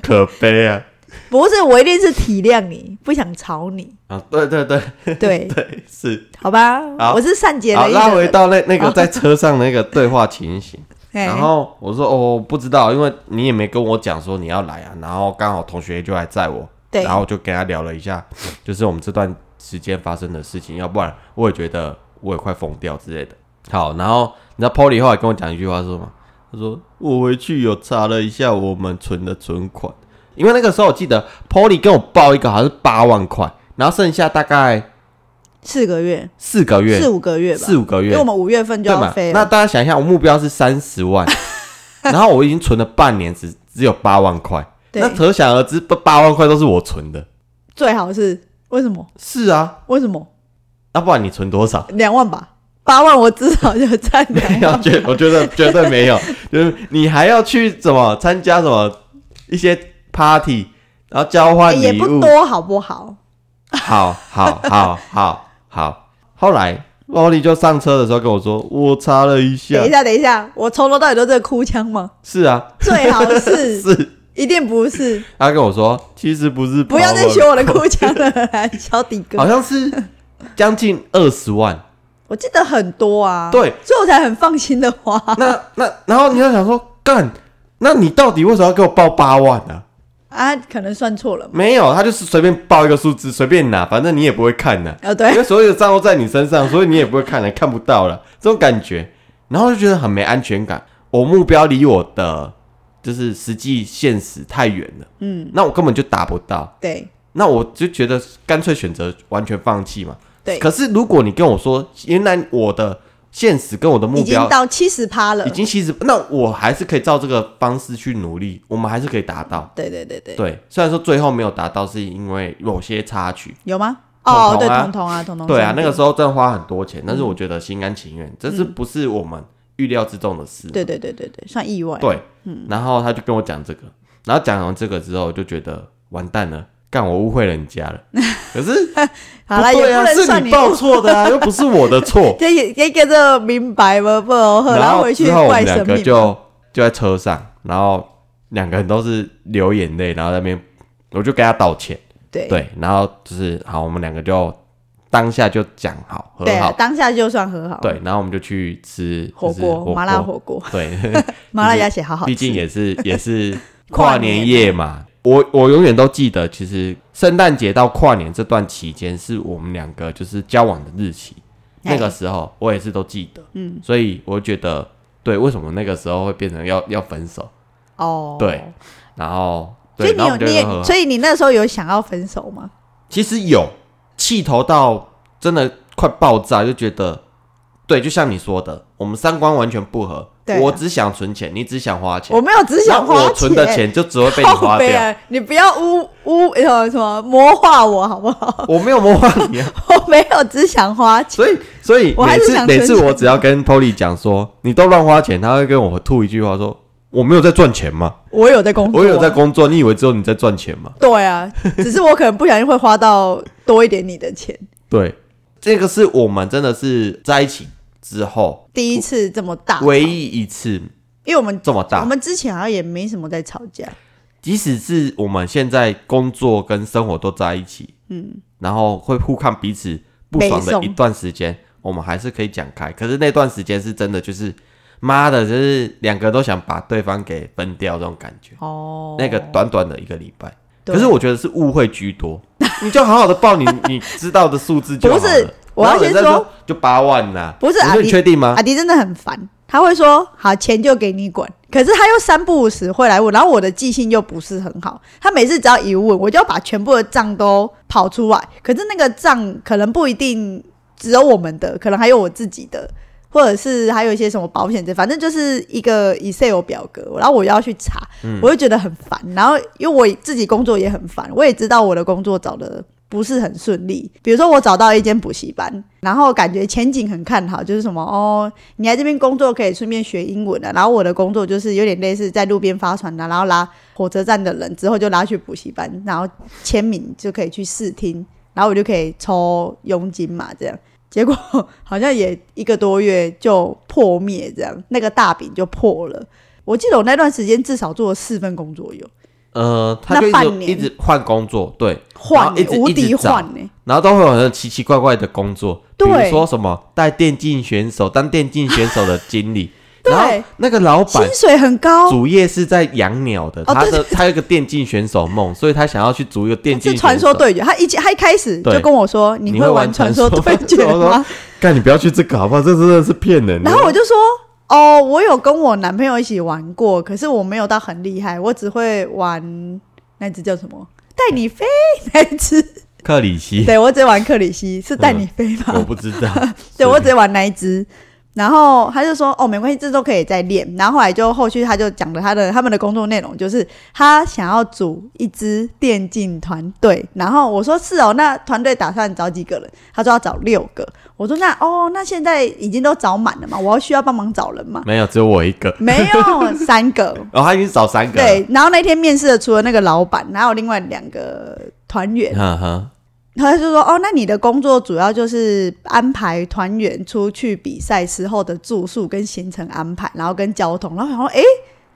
可悲啊？不是，我一定是体谅你，不想吵你，啊，对对对。对，对，是。好吧，好。我是善解，人意拉回到那那个 在车上那个对话情形，嘿。然后我说哦不知道，因为你也没跟我讲说你要来啊，然后刚好同学就来载我，对。然后就跟他聊了一下，就是我们这段时间发生的事情，要不然我也觉得我也快疯掉之类的。好，然后你知道 Polly 后来跟我讲一句话是什么？他说我回去有查了一下我们存的存款，因为那个时候我记得 Polly 跟我报一个好像是八万块，然后剩下大概四个月，四个月，四五个月吧，四五个月因为我，们五月份就对嘛要飞？那了，大家想一下，我目标是三十万，然后我已经存了半年，只只有八万块，对那可想而知，八八万块都是我存的。最好是为什么？是啊，为什么？那、不然你存多少？两万吧，八万我至少就占两没有，万。绝我觉得绝对没有，就是你还要去怎么参加什么一些 party，然后交换欸也礼物，不多，好不好？好好好好好。后来洛莉就上车的时候跟我说，我查了一下等一，下，等一下，我从头到尾都在哭腔吗？是啊，最好是，是。一定不是。他跟我说，其实不是，不要再学我的哭腔了，小底哥好。像是将近二十万。我记得很多啊，对，所以我才很放心的花。那那然后你要想说，干，那你到底为什么要给我报八万呢、啊，可能算错了嘛。没有，他就是随便报一个数字，随便拿，反正你也不会看的、哦，对因为，所有的账都在你身上，所以你也不会看的，看不到了，这种感觉，然后就觉得很没安全感。我目标离我的就是实际现实太远了，嗯，那我根本就达不到。对，那我就觉得干脆选择完全放弃嘛。对可是如果你跟我说，原来我的现实跟我的目已经到七十趴了已。经其实，那我还是可以照这个方式去努力，我们还是可以达到。对对对对，对，虽然说最后没有达到，是因为某些插曲。有吗？哦，对，彤啊彤彤啊，彤彤。对啊，那个时候。候真的花很多钱，但是我觉得心甘情愿，这是不是我们预料之中的事？对对对对对，算意外。对，然后他就跟我讲这个，然后讲完这个之后，就觉得完蛋了，干我误会人家了。可是好了，也不不对啊，是能算你报错的啊，又不是我的错。这也也给这明白吗？不，然然后回去之后我怪们两个。就就在车上，然后两个人都是流眼泪，然后在那边我就跟他道歉，对对，然后就是好，我们两个就当下就讲好和对啊，好，当下就算和好。对，然后我们就去吃火就是锅麻辣火锅，对，麻辣鸭血好好吃。毕竟也是也是跨跨年夜嘛。我我永远都记得，其实圣诞节到跨年这段期间是我们两个就是交往的日期。哎那个时候我也是都记得，嗯，所以我觉得对，为什么那个时候会变成要要分手？哦，对，然后所以你有你也所以你那时候有想要分手吗？其实有气头到真的快爆炸，就觉得对，就像你说的，我们三观完全不合。对啊我只想存钱，你只想花钱。我没有只想那花我存的钱就只会被你靠花掉。你不要污污呃什么魔化我好不好？我没有魔化你啊，我没有只想花钱。所以所以我还每次每次我只要跟 Polly 讲说你都乱花钱，他会跟我吐一句话说我没有在赚钱吗？我有在工作，我有在。工作，你以为只有你在赚钱吗？对啊，只是我可能不小心会花到多一点你的钱。对，这个是我们真的是在一起之后第一次这么大，唯一一次因为我们这么大我。们之前好像也没什么在吵架。即使是我们现在工作跟生活都在一起，嗯，然后会互看彼此不爽的一段时间，我们还是可以讲开。可是那段时间是真的，就是妈的，就是两个都想把对方给分掉这种感觉。哦，那个短短的一个礼拜，可是我觉得是误会居多。你就好好的报你 你知道的数字就好了。不是我要先说就八万呐，不是阿迪你确定吗阿？迪真的很烦，他会说好钱就给你管，可是他又三不五时会来问，然后我的记性又不是很好，他每次只要一问，我就要把全部的账都跑出来，可是那个账可能不一定只有我们的，可能还有我自己的。或者是还有一些什么保险这，反正就是一个 Excel 表格，然后我要去查，我就觉得很烦。然后因为我自己工作也很烦，我也知道我的工作找的不是很顺利。比如说我找到一间补习班，然后感觉前景很看好，就是什么哦，你来这边工作可以顺便学英文的。然后我的工作就是有点类似在路边发传单，然后拉火车站的人之后就拉去补习班，然后签名就可以去试听，然后我就可以抽佣金嘛，这样。结果好像也一个多月就破灭，这样那个大饼就破了。我记得我那段时间至少做了四份工作有呃，他就一直那半年？一直换工作，对，换、后一直无敌一直换呢、然后都会有很奇奇怪怪的工作，比对如说什么带电竞选手当电竞选手的经理，对。然后那个老板薪水很高，主业是在养鸟的，哦对他的他有个电竞选手梦，所以他想要去组一个电竞是选手。传说对决。他一他一开始就跟我说：“你你会会玩玩传说对决吗？干你不要去这个好不好？这真的是骗人？”的。然后我就说：“哦，我有跟我男朋友一起玩过，可是我没有到很厉害，我只会玩那只叫什么带你飞那一只。克里希，对我只玩克里希，是带你飞吗？我不知道，对我只玩那一只。然后他就说：“哦，没关系，这都可以再练。”然后后来就后续他就讲了他的他们的工作内容，就是他想要组一支电竞团队。然后我说：“是哦，那团队打算找几个人？”他说要找六个。我说：“那哦，那现在已经都找满了嘛？我要需要帮忙找人嘛没有，只有我一个。？”没有三个。哦，他已经找三个了。对，然后那天面试的除了那个老板，还有另外两个团员。哼哼，他就说：“哦，那你的工作主要就是安排团员出去比赛时候的住宿跟行程安排，然后跟交通。”然后：“诶，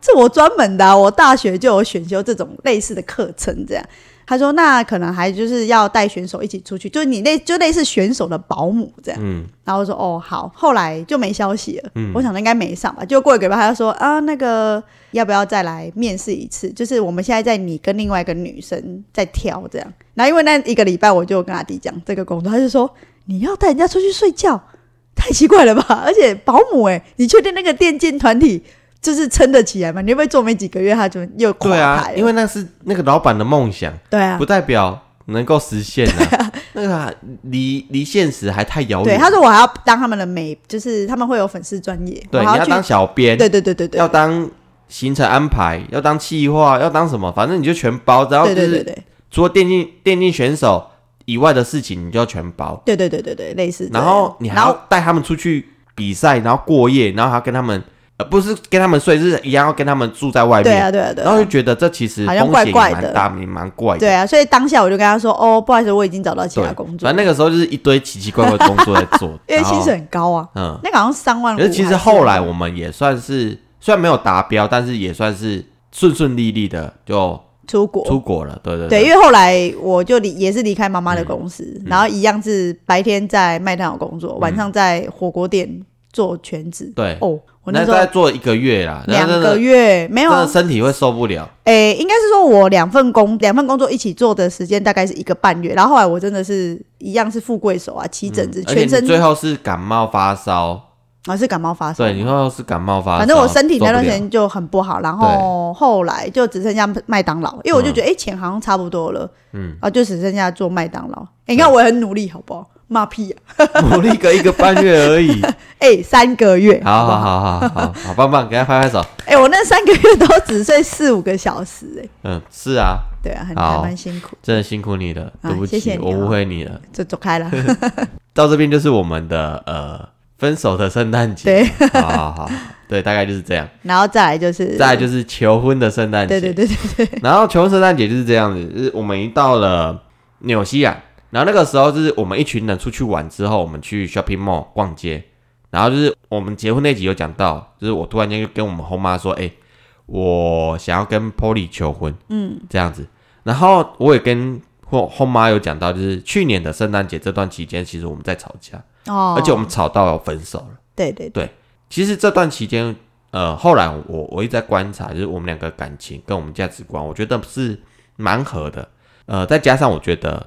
这我专门的、我大学就有选修这种类似的课程。”这样，他说：“那可能还就是要带选手一起出去，就是你类就类似选手的保姆这样。”嗯，然后我说：“哦，好。”后来就没消息了。嗯我想应该没上吧。就过一个礼拜，他就说：“啊，那个要不要再来面试一次？就是我们现在在你跟另外一个女生在挑这样。”然后因为那一个礼拜，我就跟阿迪讲这个工作，他就说：“你要带人家出去睡觉，太奇怪了吧？而且保姆哎、你确定那个电竞团体就是撑得起来嘛？你会不会做没几个月他就又垮台了？对啊，因为那是那个老板的梦想，对啊不，代表能够实现啊、那个啊离离现实还太遥远。对，他说我还要当他们的美，就是他们会有粉丝专业，对，你要当小编，对对对对对，要当行程安排，要当企划，要当什么，反正你就全包。然后就是对对对对除了电竞电竞选手以外的事情，你就要全包。对对对对对，类似。然后你还要带他们出去比赛，然后过夜，然后还要跟他们，呃，不是跟他们睡，是一样要跟他们住在外面。对啊对啊对啊然后就，觉得这其实好像怪怪的蛮大，也蛮怪的。对啊，所以当下我就跟他说，哦，不好意思，我已经找到其他工作反正，那个时候就是一堆奇奇怪怪的工作在做，因为薪水很高啊，嗯，那个好像三万五。可是其实后来我们也算是虽然没有达标，但是也算是顺顺利利的就出国，出国了。对对对，因为后来我就离也是离开妈妈的公司，然后一样是白天在麦当劳工作，晚上在火锅店做全职。对哦，我那那时候大概做一个月啦，两个月没有身体会受不了。诶、应该是说我两份工两份工作一起做的时间大概是一个半月，然后后来我真的是一样是富贵手啊，起疹子，全身最后是感冒发烧，啊是感冒发烧嘛，对，你最后是感冒发烧。反正我身体那段时间就很不好，然后后来就只剩下麦当劳，因为我就觉得哎、诶钱好像差不多了，嗯，啊就只剩下做麦当劳。诶你看我也很努力，好不好？骂屁啊！努力个一个半月而已。哎、三个月，好不好好好好好棒棒，给他拍拍手。哎、我那三个月都只睡四五个小时、哎，嗯，是啊，对啊，很蛮辛苦，真的辛苦你了，对不起，我哦误会你了。就走开了。到这边就是我们的呃分手的圣诞节。对，好好好，对，大概就是这样。然后再来就是，再来就是求婚的圣诞节。对对对对对，然后求婚圣诞节就是这样子，就是我们一到了纽西兰，然后那个时候就是我们一群人出去玩之后，我们去 shopping mall 逛街，然后就是我们结婚那集有讲到，就是我突然间就跟我们后妈说，哎、我想要跟 Polly 求婚，嗯，这样子，然后我也跟后后妈有讲到，就是去年的圣诞节这段期间，其实我们在吵架，哦，而且我们吵到要分手了。对对。对，其实这段期间，呃，后来我我一直在观察，就是我们两个感情跟我们价值观，我觉得是蛮合的。呃，再加上我觉得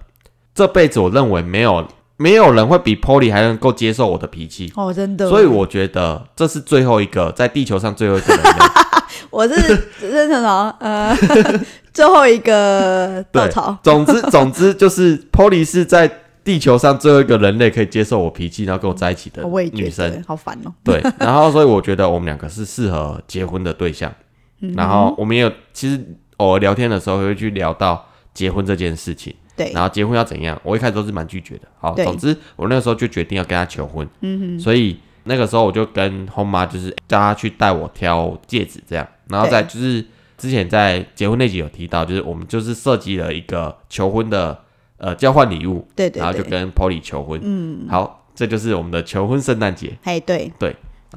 这辈子我认为没有没有人会比 Polly 还能够接受我的脾气，哦，真的，所以我觉得这是最后一个在地球上最后一个人类。我是是什么呃，最后一个稻草，总之总之就是 Polly 是在地球上最后一个人类可以接受我脾气，然后跟我在一起的女生。好烦哦。对，然后所以我觉得我们两个是适合结婚的对象。嗯然后我们也有其实偶尔聊天的时候会去聊到结婚这件事情，对，然后结婚要怎样，我一开始都是蛮拒绝的。好，对总之我那个时候就决定要跟他求婚，嗯哼，所以那个时候我就跟后妈就是叫她去带我挑戒指这样，然后再就是之前在结婚那集有提到，就是我们就是设计了一个求婚的呃交换礼物，对对对，然后就跟 Polly 求婚。嗯，好，这就是我们的求婚圣诞节。哎对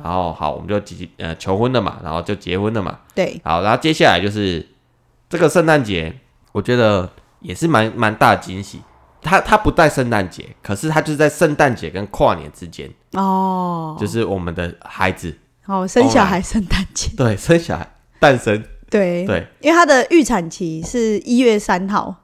然后好，我们就结呃求婚了嘛，然后就结婚了嘛。对，好，然后接下来就是这个圣诞节，我觉得也是蛮蛮大的惊喜。它它不在圣诞节，可是它就是在圣诞节跟跨年之间，哦，就是我们的孩子哦生小孩圣诞节，对生小孩诞生，对。对。因为他的预产期是一月三号，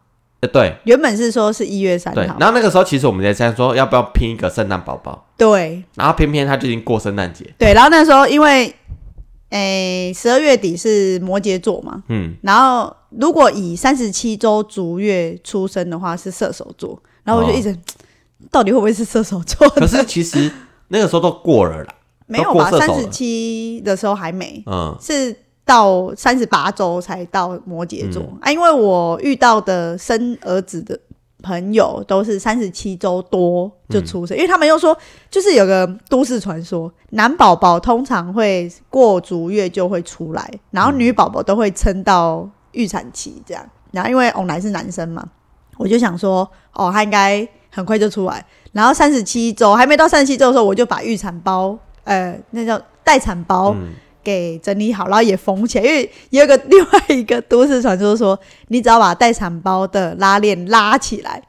呃对。原本是说是一月三对。号，然后那个时候其实我们在想说要不要拼一个圣诞宝宝，对。然后偏偏他就已经过圣诞节，对，然后那时候因为诶十二月底是摩羯座嘛，嗯，然后如果以三十七周逐月出生的话是射手座，然后我就哦一直、到底会不会是射手座呢？可是其实那个时候都过了啦，没有吧？三十七的时候还没，嗯是到三十八周才到摩羯座、嗯啊。因为我遇到的生儿子的朋友都是三十七周多就出嗯生，因为他们又说，就是有个都市传说，男宝宝通常会过足月就会出来，然后女宝宝都会撑到预产期这样。然后因为欧奶是男生嘛，我就想说，哦，他应该很快就出来。然后三十七周还没到三十七周的时候，我就把预产包，呃，那叫待产包。嗯给整理好，然后也缝起来，因为也有个另外一个都市传说说，你只要把待产包的拉链拉起来，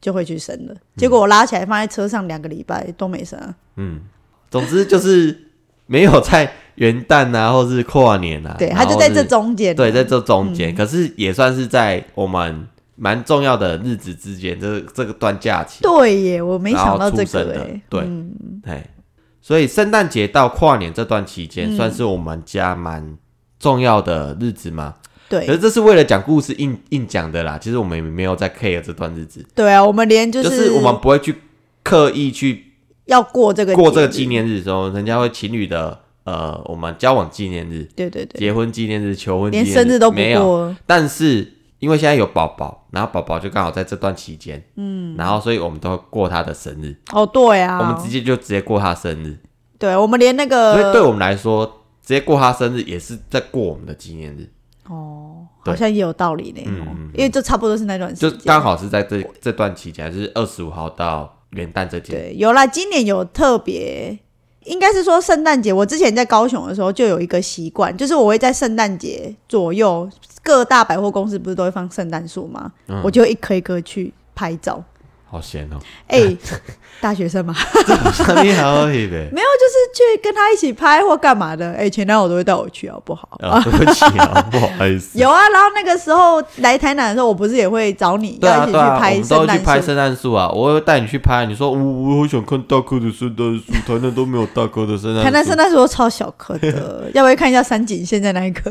就会去生了。结果我拉起来放在车上两个礼拜都没生。啊，嗯，总之就是没有在元旦啊，或是跨年啊，对，它就在这中间，对，在这中间，可是也算是在我们蛮重要的日子之间，这这个段假期，对耶，我没想到这个哎，对嗯。哎，所以圣诞节到跨年这段期间，嗯算是我们家蛮重要的日子嘛。对可是这是为了讲故事硬硬讲的啦。其实我们也没有在 care 这段日子，对啊，我们连就就是我们不会去刻意去要过这个过这个纪，念日的时候，人家会情侣的呃，我们交往纪念日、对对对，结婚纪念日、求婚纪连念生日都不没有。过，但是因为现在有宝宝，然后宝宝就刚好在这段期间，嗯，然后所以我们都会过他的生日，哦，对啊，我们直接就直接过他生日，对我们连那个所以对我们来说，直接过他生日也是在过我们的纪念日，哦，好像也有道理呢，哦。嗯因为就差不多是那段时间。就间，刚好是在这这段期间，就是二十五号到元旦这天，对，有啦，今年有特别，应该是说圣诞节。我之前在高雄的时候就有一个习惯，就是我会在圣诞节左右，各大百货公司不是都会放圣诞树吗？嗯我就一颗一颗去拍照。好闲哦，哎、大学生嘛，你好黑呗。没有，就是去跟他一起拍或干嘛的。哎、前男友都会带我去，好不好？啊，对不起啊，不好意思。有啊，然后那个时候来台南的时候，我不是也会找你对啊，要一起去拍圣诞树？拍圣诞树啊，我会带你去拍。你说我我好想看大棵的圣诞树，台南都没有大棵的圣诞树。台南圣诞树都超小颗的，要不要看一下山景现在那一棵？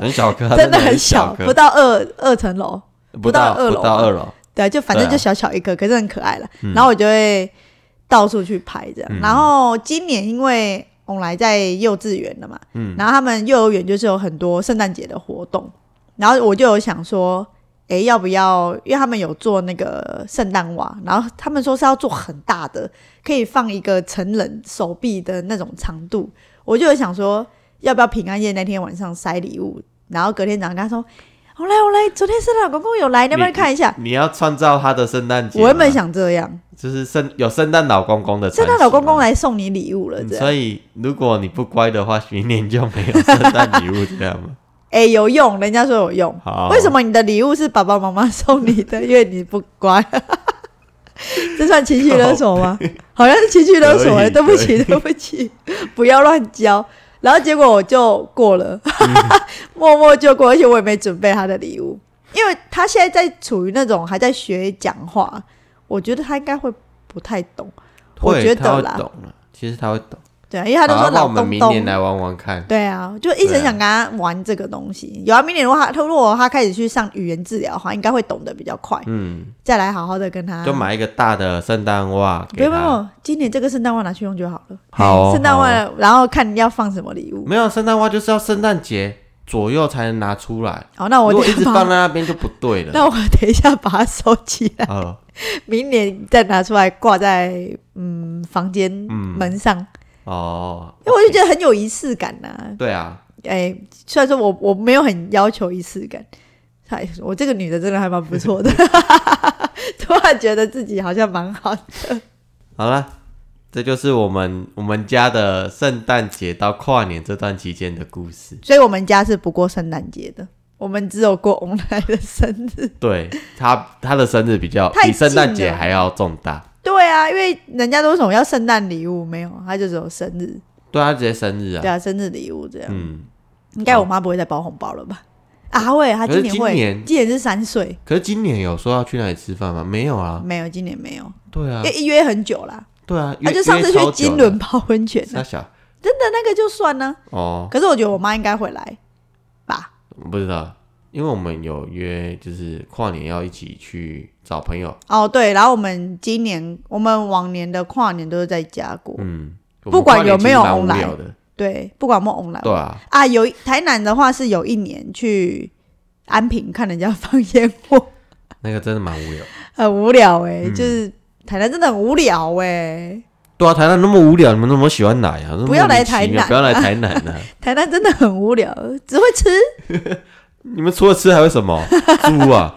很小棵，真的很很小，不到二二层楼。不到不到二楼不到二楼。对，就反正就小小一颗，可是很可爱了。嗯然后我就会到处去拍这样。嗯然后今年因为翁来在幼稚园了嘛，嗯然后他们幼儿园就是有很多圣诞节的活动，然后我就有想说，哎，要不要？因为他们有做那个圣诞袜，然后他们说是要做很大的，可以放一个成人手臂的那种长度，我就有想说，要不要平安夜那天晚上塞礼物，然后隔天早上跟他说。我来，我来，昨天圣诞老公公有来，你要不要看一下？你要创造他的圣诞节。我原本想这样，就是圣有圣诞老公公的圣诞老公公嘛。来送你礼物了。所以如果你不乖的话，明年就没有圣诞礼物这样吗？哎、有用，人家说有用。好，为什？么你的礼物是爸爸妈妈送你的？因为你不乖，这算情绪勒索吗？好像是情绪勒索、哎，可以对不起，对不起，不要乱教。然后结果我就过了，默默就过，而且我也没准备他的礼物，因为他现在在处于那种还在学讲话，我觉得他应该会不太懂。我觉得啦懂了，其实他会懂。对啊，因为他都好说老那我们明年来玩玩看。对啊，就一直想跟他玩这个东西。有啊，明年如果他他如果他开始去上语言治疗的话，应该会懂得比较快。嗯，再来好好的跟他。就买一个大的圣诞袜。不用不用，今年这个圣诞袜拿去用就好了。好哦 圣诞袜哦，然后看你要放什么礼物。没有圣诞袜就是要圣诞节左右才能拿出来，好，那我如果一直放在那边就不对了。那我等一下把它收起来，呃，明年再拿出来挂在嗯房间嗯门上，哦，因为我就觉得很有仪式感呐、对啊，哎、虽然说我我没有很要求仪式感，哎，我这个女的真的还蛮不错的，突然觉得自己好像蛮好的。好了，这就是我们我们家的圣诞节到跨年这段期间的故事。所以我们家是不过圣诞节的，我们只有过翁来的生日。对他他的生日比较比圣诞节还要重大，对啊，因为人家都什么要圣诞礼物，没有，他就只有生日。对啊直接生日啊，对啊，生日礼物这样。嗯，应该我妈不会再包红包了吧？啊会，她可是今年会，今年今年是三岁，可是今年有说要去哪里吃饭吗？没有啊，没有，今年没有，对啊因，为约很久啦。对啊，她约就上次去金轮泡温泉啊，傻小真的那个就算呢。哦，可是我觉得我妈应该会来吧。我不知道，因为我们有约，就是跨年要一起去找朋友，哦，对，然后我们今年，我们往年的跨年都是在家过，嗯，不管有没有对，不管我们 online 对啊，啊，有台南的话是有一年去安平看人家放烟火，那个真的蛮无聊。很无聊哎、嗯。就是台南真的很无聊哎、对啊，台南那么无聊，你们那么喜欢来啊？不要来台南不要来台南啊！台南真的很无聊，只会吃，你们除了吃还会什么？猪啊？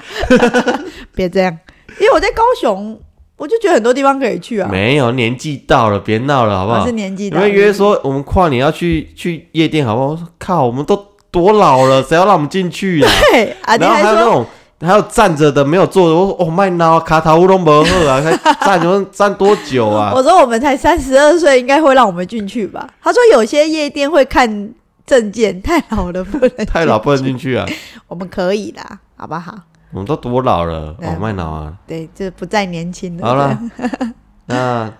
别这样，因为我在高雄，我就觉得很多地方可以去啊，没有，年纪到了，别闹了，好不好我是？年纪大，你们约说我们跨年要去去夜店，好不好？我说靠，我们都多老了，谁要让我们进去啊？对啊，你然后还有那种还有站着的没有坐的，我说哦麦闹卡塔乌龙不喝啊，还站你们站多久啊？我说我们才三十二岁，应该会让我们进去吧？他说有些夜店会看证件，太老了不能，太老，不能进去啊！我们可以啦，好不好？我们都多老了，对哦麦闹啊！对，这不再年轻了。好了，那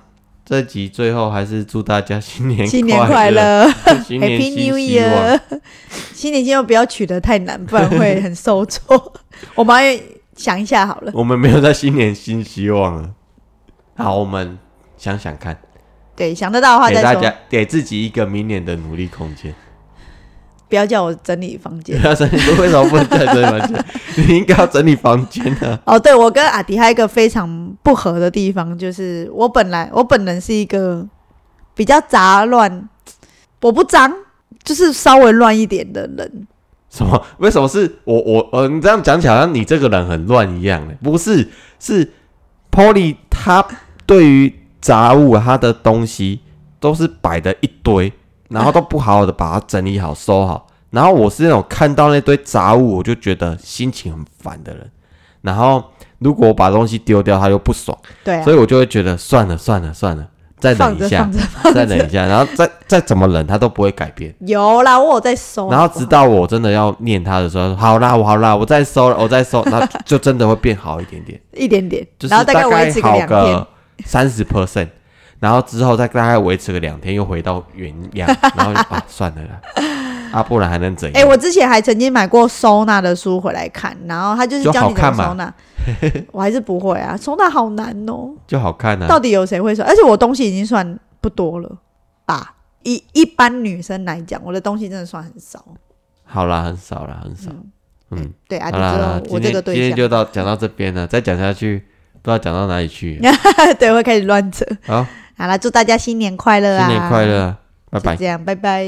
这集最后还是祝大家新年新年快快，乐，Happy New Year，新年新希望不要取得太难，不然会很受挫。我们要想一下好了。我们没有在新年新希望了。好，我们想想看，对，想得到的话再说。给大家给自己一个明年的努力空间。不要叫我整理房间不。要整理，为什么不能在整理房间？你应该要整理房间的。哦，对，我跟阿迪还有一个非常不合的地方，就是我本来我本人是一个比较杂乱，我不脏，就是稍微乱一点的人。什么？为什么是我我呃？你这样讲起来，好像你这个人很乱一样呢？不是，是 Polly 他对于杂物他的东西都是摆的一堆，然后都不好好的把它整理好收好。然后我是那种看到那堆杂物我就觉得心情很烦的人。然后如果我把东西丢掉，他又不爽，对啊所，以我就会觉得算了算了算了，再忍一下 再忍一下，然后再再怎么忍他都不会改变。有啦，我有在收。然后直到我真的要念他的时候，好啦，我好啦，我再收了，我再收，那就真的会变好一点点，一点点，就是大概维好个。三十 percent，然后之后再大概维持个两天，又回到原样，然后就啊算了啦，啊不然还能怎样哎、样？我之前还曾经买过收纳的书回来看，然后他就是教你怎好看嘛么收纳。我还是不会啊，收纳好难哦。就好看啊到。底有谁会收？而且我东西已经算不多了吧？一一般女生来讲，我的东西真的算很少。好啦，很少啦，很少。嗯，对啊，好啦，好啦你知道我这个对象，天就到讲到这边了，再讲下去不知道讲到哪里去。对，会开始乱扯。好，好了，祝大家新年快乐啊！新年快乐，拜拜。这样，拜拜。